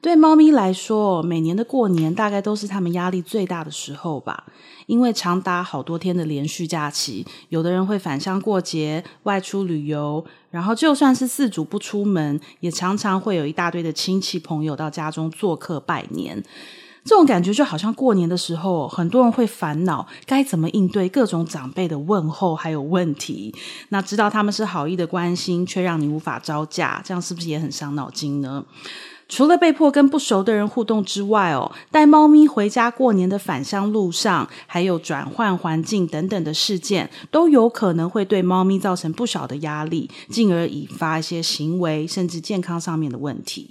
对猫咪来说，每年的过年大概都是他们压力最大的时候吧，因为长达好多天的连续假期，有的人会返乡过节、外出旅游，然后就算是饲主不出门，也常常会有一大堆的亲戚朋友到家中做客拜年。这种感觉就好像过年的时候，很多人会烦恼该怎么应对各种长辈的问候还有问题。那知道他们是好意的关心，却让你无法招架，这样是不是也很伤脑筋呢？除了被迫跟不熟的人互动之外，哦，带猫咪回家过年的返乡路上，还有转换环境等等的事件，都有可能会对猫咪造成不小的压力，进而引发一些行为甚至健康上面的问题。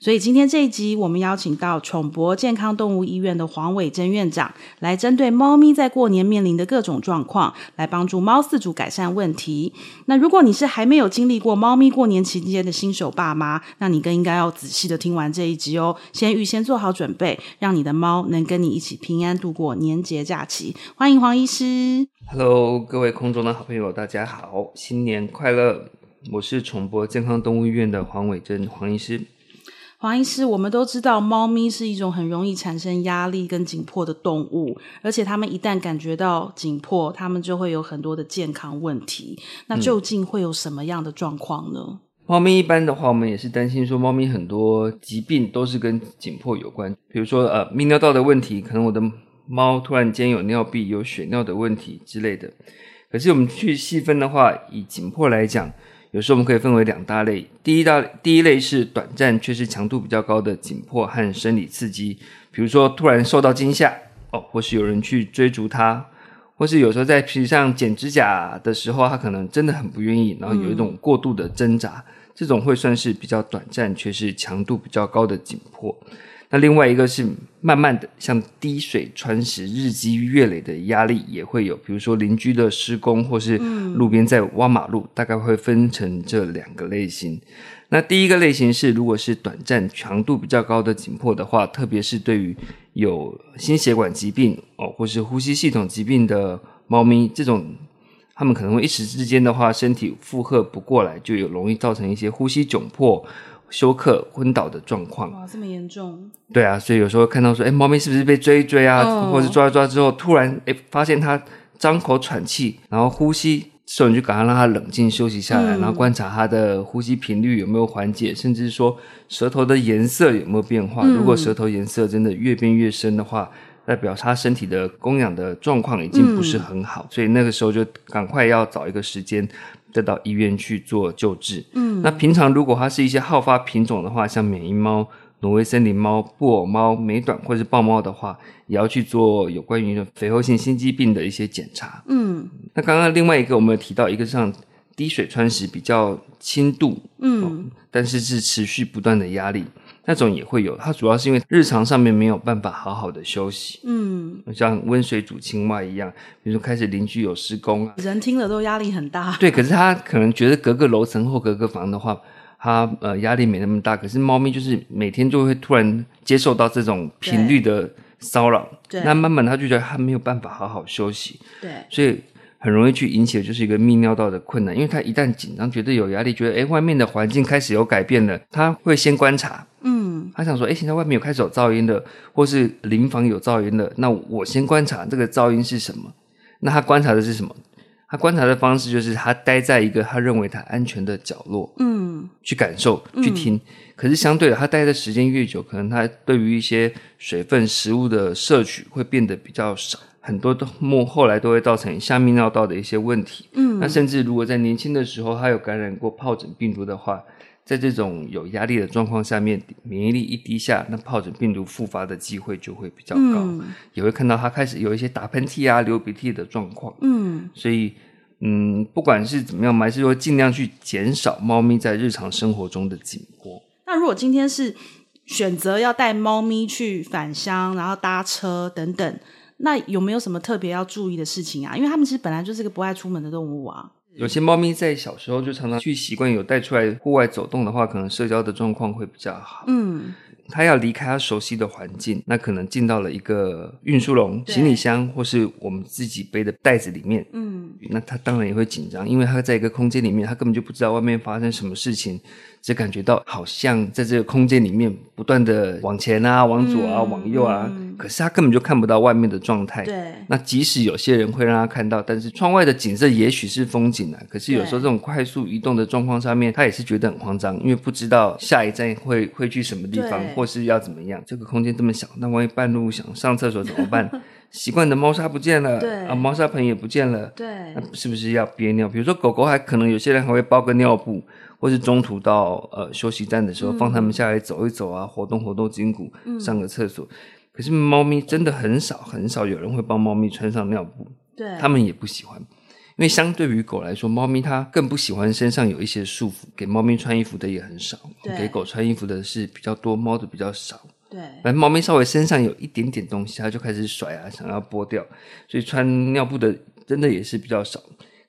所以今天这一集，我们邀请到宠博健康动物医院的黄伟珍院长，来针对猫咪在过年面临的各种状况，来帮助猫饲主改善问题。那如果你是还没有经历过猫咪过年期间的新手爸妈，那你更应该要仔细的听完这一集哦，先预先做好准备，让你的猫能跟你一起平安度过年节假期。欢迎黄医师。Hello，各位空中的好朋友，大家好，新年快乐！我是宠博健康动物医院的黄伟珍黄医师。黄医师，我们都知道，猫咪是一种很容易产生压力跟紧迫的动物，而且它们一旦感觉到紧迫，它们就会有很多的健康问题。那究竟会有什么样的状况呢？嗯，猫咪一般的话，我们也是担心说，猫咪很多疾病都是跟紧迫有关，比如说呃，泌尿道的问题，可能我的猫突然间有尿闭、有血尿的问题之类的。可是我们去细分的话，以紧迫来讲。有时候我们可以分为两大类，第一大第一类是短暂却是强度比较高的紧迫和生理刺激，比如说突然受到惊吓哦，或是有人去追逐他，或是有时候在皮上剪指甲的时候，他可能真的很不愿意，然后有一种过度的挣扎，嗯、这种会算是比较短暂却是强度比较高的紧迫。那另外一个是慢慢的，像滴水穿石、日积月累的压力也会有，比如说邻居的施工，或是路边在挖马路，大概会分成这两个类型。那第一个类型是，如果是短暂、强度比较高的紧迫的话，特别是对于有心血管疾病哦，或是呼吸系统疾病的猫咪，这种他们可能会一时之间的话，身体负荷不过来，就有容易造成一些呼吸窘迫。休克、昏倒的状况，哇，这么严重？对啊，所以有时候看到说，哎，猫咪是不是被追一追啊？哦、或者是抓一抓之后，突然哎，发现它张口喘气，然后呼吸，所以你就赶快让它冷静休息下来，嗯、然后观察它的呼吸频率有没有缓解，甚至说舌头的颜色有没有变化。嗯、如果舌头颜色真的越变越深的话，代表它身体的供氧的状况已经不是很好，嗯、所以那个时候就赶快要找一个时间。再到医院去做救治。嗯，那平常如果它是一些好发品种的话，像缅因猫、挪威森林猫、布偶猫、美短或者是豹猫的话，也要去做有关于肥厚性心肌病的一些检查。嗯，那刚刚另外一个我们有提到，一个像滴水穿石比较轻度，嗯、哦，但是是持续不断的压力。那种也会有，它主要是因为日常上面没有办法好好的休息，嗯，像温水煮青蛙一样，比如说开始邻居有施工啊，人听了都压力很大。对，可是他可能觉得隔个楼层或隔个房的话，它呃压力没那么大。可是猫咪就是每天就会突然接受到这种频率的骚扰，对，那慢慢它就觉得它没有办法好好休息，对，所以。很容易去引起的就是一个泌尿道的困难，因为它一旦紧张，觉得有压力，觉得诶外面的环境开始有改变了，它会先观察，嗯，他想说，诶现在外面有开始有噪音了，或是邻房有噪音了，那我先观察这个噪音是什么？那他观察的是什么？他观察的方式就是他待在一个他认为他安全的角落，嗯，去感受，去听。嗯、可是相对的，他待的时间越久，可能他对于一些水分、食物的摄取会变得比较少。很多都末后来都会造成下泌尿道的一些问题。嗯，那甚至如果在年轻的时候他有感染过疱疹病毒的话，在这种有压力的状况下面，免疫力一低下，那疱疹病毒复发的机会就会比较高。嗯，也会看到它开始有一些打喷嚏啊、流鼻涕的状况。嗯，所以嗯，不管是怎么样，我们还是说尽量去减少猫咪在日常生活中的紧迫。那如果今天是选择要带猫咪去返乡，然后搭车等等。那有没有什么特别要注意的事情啊？因为他们其实本来就是个不爱出门的动物啊。有些猫咪在小时候就常常去习惯有带出来户外走动的话，可能社交的状况会比较好。嗯。它要离开它熟悉的环境，那可能进到了一个运输笼、行李箱，或是我们自己背的袋子里面。嗯，那它当然也会紧张，因为它在一个空间里面，它根本就不知道外面发生什么事情。只感觉到好像在这个空间里面不断的往前啊、往左啊、嗯、往右啊，嗯、可是他根本就看不到外面的状态。对，那即使有些人会让他看到，但是窗外的景色也许是风景啊，可是有时候这种快速移动的状况上面，他也是觉得很慌张，因为不知道下一站会会去什么地方，或是要怎么样。这个空间这么小，那万一半路想上厕所怎么办？习惯的猫砂不见了，对啊，猫砂盆也不见了，对，那是不是要憋尿？比如说狗狗还可能有些人还会包个尿布。或是中途到呃休息站的时候，放他们下来走一走啊，活动活动筋骨，上个厕所。可是猫咪真的很少很少有人会帮猫咪穿上尿布，对，他们也不喜欢，因为相对于狗来说，猫咪它更不喜欢身上有一些束缚。给猫咪穿衣服的也很少，给狗穿衣服的是比较多，猫的比较少。对，反正猫咪稍微身上有一点点东西，它就开始甩啊，想要剥掉，所以穿尿布的真的也是比较少。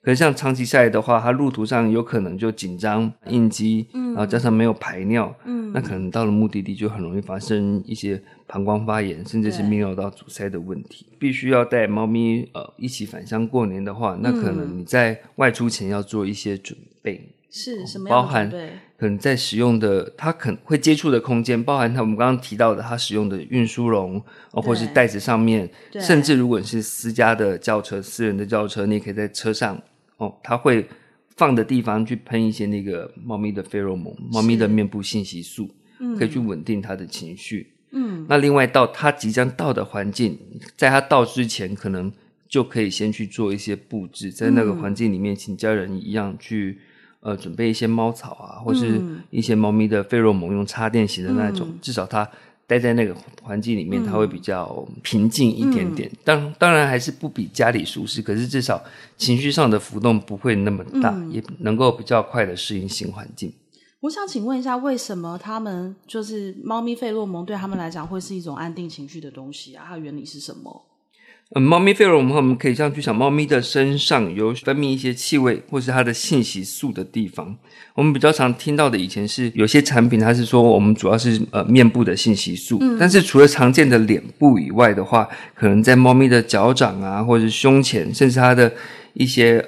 可是像长期下来的话，它路途上有可能就紧张、应激，嗯，然后加上没有排尿，嗯，那可能到了目的地就很容易发生一些膀胱发炎，甚至是泌尿道阻塞的问题。必须要带猫咪呃一起返乡过年的话，那可能你在外出前要做一些准备，是什么？包含可能在使用的它可能会接触的空间，包含它我们刚刚提到的它使用的运输笼，哦，或是袋子上面，甚至如果你是私家的轿车、私人的轿车，你也可以在车上。哦，它会放的地方去喷一些那个猫咪的费洛蒙，猫咪的面部信息素，可以去稳定它的情绪。嗯，那另外到它即将到的环境，在它到之前，可能就可以先去做一些布置，在那个环境里面，请家人一样去呃准备一些猫草啊，或是一些猫咪的费洛蒙，用插电型的那种，至少它。待在那个环境里面，它会比较平静一点点。嗯、当当然还是不比家里舒适，可是至少情绪上的浮动不会那么大，嗯、也能够比较快的适应新环境。我想请问一下，为什么他们就是猫咪费洛蒙对他们来讲会是一种安定情绪的东西啊？它的原理是什么？嗯，猫咪费洛蒙，我们可以这样去想，猫咪的身上有分泌一些气味，或是它的信息素的地方。我们比较常听到的，以前是有些产品，它是说我们主要是呃面部的信息素，嗯，但是除了常见的脸部以外的话，可能在猫咪的脚掌啊，或者是胸前，甚至它的一些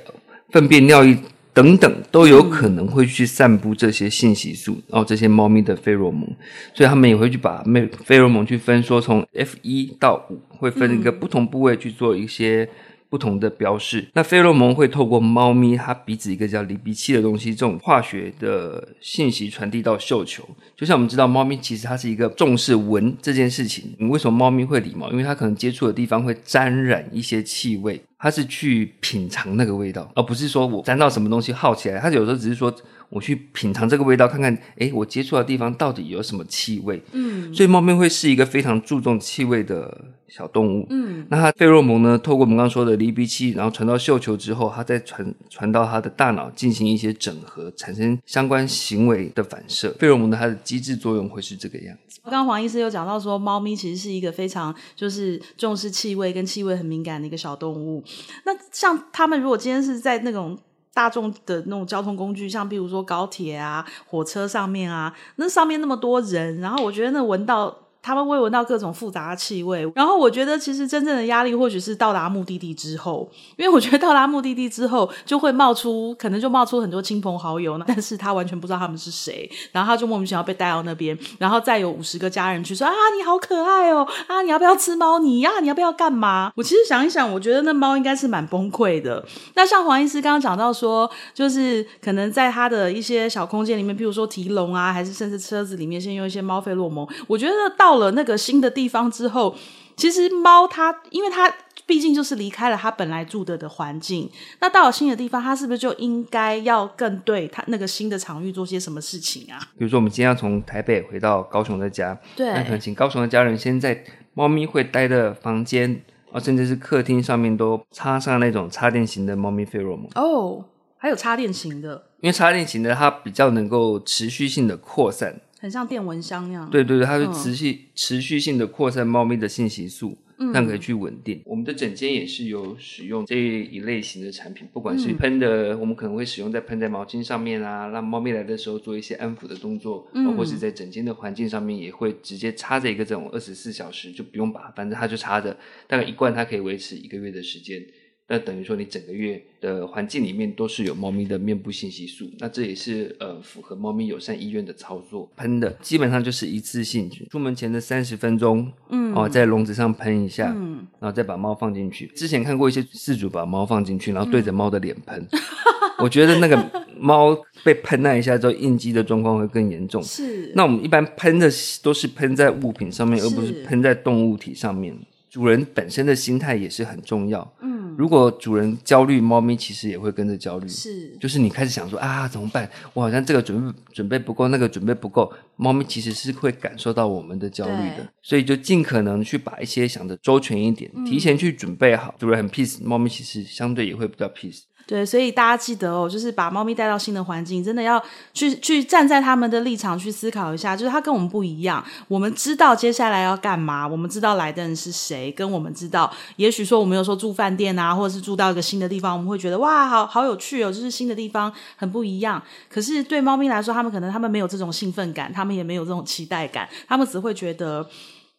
粪便尿液。等等都有可能会去散布这些信息素，然后、这些猫咪的费洛蒙，所以他们也会去把费费洛蒙去分说，从 F 一到五，会分一个不同部位去做一些。不同的标示，那费洛蒙会透过猫咪它鼻子一个叫离鼻器的东西，这种化学的信息传递到嗅球。就像我们知道，猫咪其实它是一个重视闻这件事情。你为什么猫咪会礼貌？因为它可能接触的地方会沾染一些气味，他是去品尝那个味道，而不是说我沾到什么东西耗起来。他有时候只是说。我去品尝这个味道，看看，诶，我接触的地方到底有什么气味？嗯，所以猫咪会是一个非常注重气味的小动物。嗯，那它费洛蒙呢，透过我们刚刚说的离鼻器，然后传到嗅球之后，它再传传到它的大脑进行一些整合，产生相关行为的反射。费洛蒙的它的机制作用会是这个样子。刚刚黄医师有讲到说，猫咪其实是一个非常就是重视气味跟气味很敏感的一个小动物。那像它们如果今天是在那种。大众的那种交通工具，像比如说高铁啊、火车上面啊，那上面那么多人，然后我觉得那闻到。他们会闻到各种复杂的气味，然后我觉得其实真正的压力或许是到达目的地之后，因为我觉得到达目的地之后就会冒出，可能就冒出很多亲朋好友，但是他完全不知道他们是谁，然后他就莫名其妙被带到那边，然后再有五十个家人去说啊，你好可爱哦，啊，你要不要吃猫泥呀？你要不要干嘛？我其实想一想，我觉得那猫应该是蛮崩溃的。那像黄医师刚刚讲到说，就是可能在他的一些小空间里面，譬如说提笼啊，还是甚至车子里面，先用一些猫费洛蒙，我觉得到。到了那个新的地方之后，其实猫它，因为它毕竟就是离开了它本来住的的环境，那到了新的地方，它是不是就应该要更对它那个新的场域做些什么事情啊？比如说，我们今天要从台北回到高雄的家，对，那可能请高雄的家人先在猫咪会待的房间啊，甚至是客厅上面都插上那种插电型的猫咪费洛蒙。哦，还有插电型的，因为插电型的它比较能够持续性的扩散。很像电蚊香那样。对对对，它是持续、嗯、持续性的扩散猫咪的信息素，让可以去稳定。我们的整间也是有使用这一类型的产品，不管是喷的，我们可能会使用在喷在毛巾上面啊，让猫咪来的时候做一些安抚的动作，嗯，或是在整间的环境上面也会直接插着一个这种二十四小时，就不用拔，反正它就插着，大概一罐它可以维持一个月的时间。那等于说，你整个月的环境里面都是有猫咪的面部信息素，那这也是呃符合猫咪友善医院的操作。喷的基本上就是一次性，出门前的三十分钟，嗯，哦，在笼子上喷一下，嗯，然后再把猫放进去。之前看过一些饲主把猫放进去，然后对着猫的脸喷，嗯、我觉得那个猫被喷那一下之后，应激的状况会更严重。是，那我们一般喷的都是喷在物品上面，而不是喷在动物体上面。主人本身的心态也是很重要。嗯，如果主人焦虑，猫咪其实也会跟着焦虑。是，就是你开始想说啊，怎么办？我好像这个准备准备不够，那个准备不够，猫咪其实是会感受到我们的焦虑的。所以就尽可能去把一些想的周全一点，提前去准备好。主人很 peace，猫咪其实相对也会比较 peace。对，所以大家记得哦，就是把猫咪带到新的环境，真的要去去站在他们的立场去思考一下，就是它跟我们不一样，我们知道接下来要干嘛，我们知道来的人是谁，跟我们知道，也许说我们有时候住饭店啊，或者是住到一个新的地方，我们会觉得哇，好好有趣哦，就是新的地方很不一样。可是对猫咪来说，他们可能他们没有这种兴奋感，他们也没有这种期待感，他们只会觉得。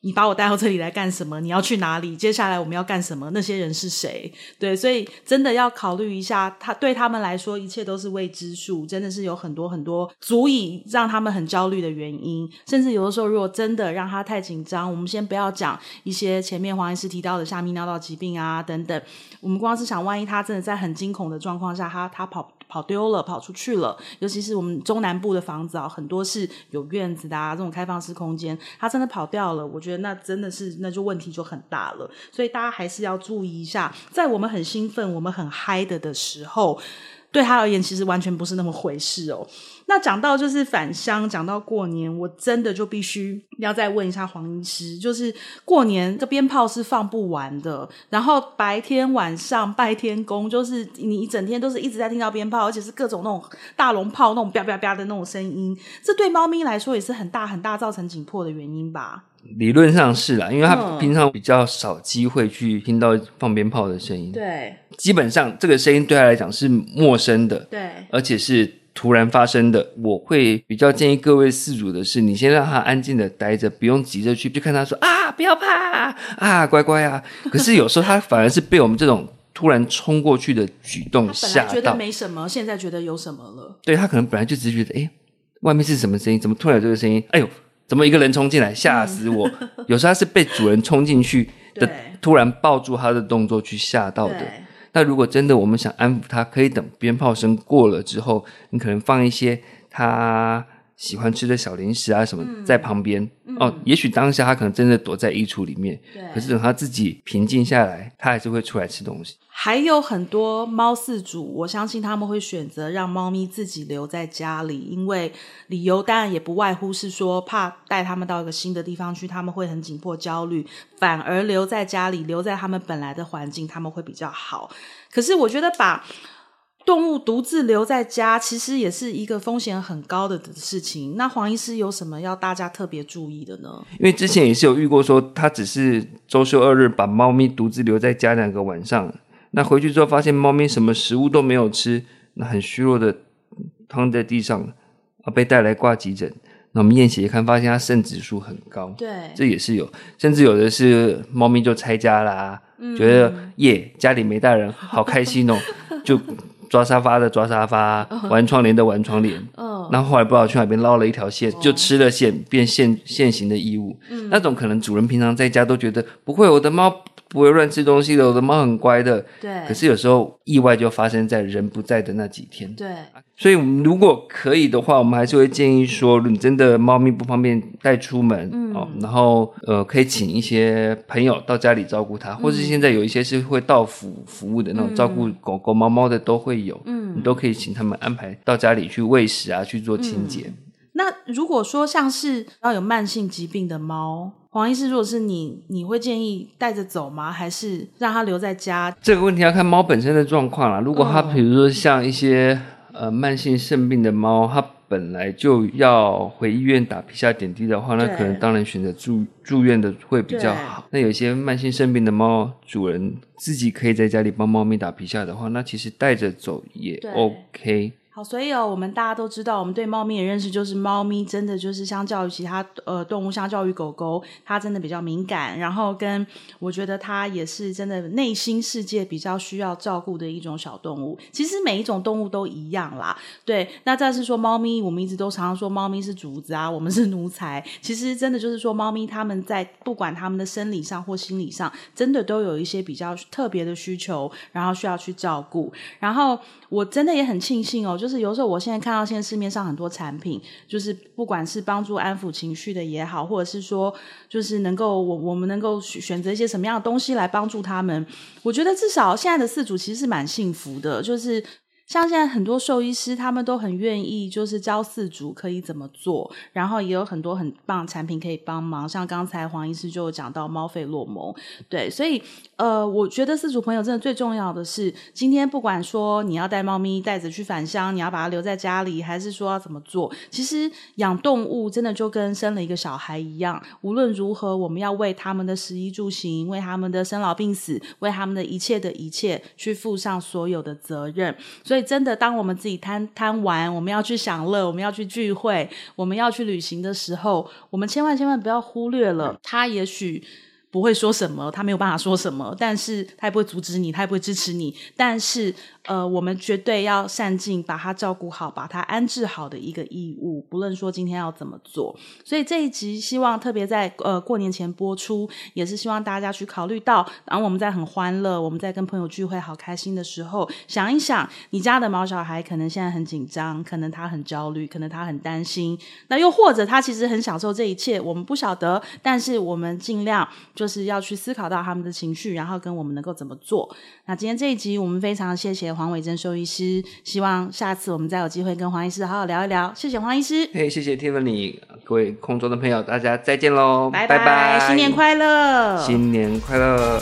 你把我带到这里来干什么？你要去哪里？接下来我们要干什么？那些人是谁？对，所以真的要考虑一下，他对他们来说，一切都是未知数，真的是有很多很多足以让他们很焦虑的原因。甚至有的时候，如果真的让他太紧张，我们先不要讲一些前面黄医师提到的下泌尿道疾病啊等等，我们光是想，万一他真的在很惊恐的状况下，他他跑。跑丢了，跑出去了。尤其是我们中南部的房子啊，很多是有院子的啊，这种开放式空间，它真的跑掉了，我觉得那真的是那就问题就很大了。所以大家还是要注意一下，在我们很兴奋、我们很嗨的的时候。对他而言，其实完全不是那么回事哦。那讲到就是返乡，讲到过年，我真的就必须要再问一下黄医师，就是过年这鞭炮是放不完的，然后白天晚上拜天公，就是你一整天都是一直在听到鞭炮，而且是各种那种大龙炮那种啪啪啪的那种声音，这对猫咪来说也是很大很大造成紧迫的原因吧？理论上是啦，因为他平常比较少机会去听到放鞭炮的声音。对，基本上这个声音对他来讲是陌生的。对，而且是突然发生的。我会比较建议各位饲主的是，你先让他安静的待着，不用急着去，就看他说啊，不要怕啊，乖乖啊。可是有时候他反而是被我们这种突然冲过去的举动吓到。觉得没什么，现在觉得有什么了。对，他可能本来就只是觉得，哎，外面是什么声音？怎么突然有这个声音？哎呦！怎么一个人冲进来，吓死我！嗯、有时候他是被主人冲进去的，突然抱住他的动作去吓到的。那如果真的我们想安抚他，可以等鞭炮声过了之后，你可能放一些他喜欢吃的小零食啊什么在旁边。嗯、哦，也许当下他可能真的躲在衣橱里面，可是等他自己平静下来，他还是会出来吃东西。还有很多猫饲主，我相信他们会选择让猫咪自己留在家里，因为理由当然也不外乎是说怕带他们到一个新的地方去，他们会很紧迫焦虑，反而留在家里，留在他们本来的环境，他们会比较好。可是我觉得把动物独自留在家，其实也是一个风险很高的事情。那黄医师有什么要大家特别注意的呢？因为之前也是有遇过说，他只是周休二日把猫咪独自留在家两个晚上。那回去之后发现猫咪什么食物都没有吃，那很虚弱的躺在地上，啊，被带来挂急诊。那我们验血一看，发现它肾指数很高。对，这也是有，甚至有的是猫咪就拆家啦，嗯、觉得耶家里没大人，好开心哦，就抓沙发的抓沙发，玩窗帘的玩窗帘。嗯，然后后来不知道去哪边捞了一条线，就吃了线，变现现行的异物。嗯，那种可能主人平常在家都觉得不会，我的猫。不会乱吃东西的，我的猫很乖的。对。可是有时候意外就发生在人不在的那几天。对。所以，如果可以的话，我们还是会建议说，你真的猫咪不方便带出门，嗯，哦，然后呃，可以请一些朋友到家里照顾它，嗯、或是现在有一些是会到府服务的那种照顾狗狗、猫猫的都会有，嗯，你都可以请他们安排到家里去喂食啊，去做清洁。嗯、那如果说像是要有慢性疾病的猫。黄医师，如果是你，你会建议带着走吗？还是让它留在家？这个问题要看猫本身的状况啦。如果它比如说像一些、嗯、呃慢性肾病的猫，它本来就要回医院打皮下点滴的话，那可能当然选择住住院的会比较好。那有些慢性生病的猫主人自己可以在家里帮猫咪打皮下的话，那其实带着走也 OK。好所以哦，我们大家都知道，我们对猫咪的认识就是，猫咪真的就是相较于其他呃动物，相较于狗狗，它真的比较敏感。然后跟我觉得它也是真的内心世界比较需要照顾的一种小动物。其实每一种动物都一样啦。对，那再是说猫咪，我们一直都常常说猫咪是主子啊，我们是奴才。其实真的就是说，猫咪它们在不管它们的生理上或心理上，真的都有一些比较特别的需求，然后需要去照顾。然后我真的也很庆幸哦，就是有时候我现在看到现在市面上很多产品，就是不管是帮助安抚情绪的也好，或者是说就是能够我我们能够选择一些什么样的东西来帮助他们，我觉得至少现在的四组其实是蛮幸福的，就是。像现在很多兽医师，他们都很愿意，就是教饲主可以怎么做，然后也有很多很棒产品可以帮忙。像刚才黄医师就讲到猫费洛蒙，对，所以呃，我觉得饲主朋友真的最重要的是，今天不管说你要带猫咪带着去返乡，你要把它留在家里，还是说要怎么做，其实养动物真的就跟生了一个小孩一样，无论如何，我们要为他们的食衣住行，为他们的生老病死，为他们的一切的一切去负上所有的责任，所以以。真的，当我们自己贪贪玩，我们要去享乐，我们要去聚会，我们要去旅行的时候，我们千万千万不要忽略了，他也许不会说什么，他没有办法说什么，但是他也不会阻止你，他也不会支持你，但是。呃，我们绝对要善尽把它照顾好、把它安置好的一个义务，不论说今天要怎么做。所以这一集希望特别在呃过年前播出，也是希望大家去考虑到，然后我们在很欢乐、我们在跟朋友聚会好开心的时候，想一想你家的毛小孩可能现在很紧张，可能他很焦虑，可能他很担心，那又或者他其实很享受这一切，我们不晓得，但是我们尽量就是要去思考到他们的情绪，然后跟我们能够怎么做。那今天这一集我们非常谢谢。黄伟珍兽医师，希望下次我们再有机会跟黄医师好好聊一聊。谢谢黄医师，嘿，谢谢 Tiffany，各位空中的朋友，大家再见喽，拜拜，新年快乐，新年快乐。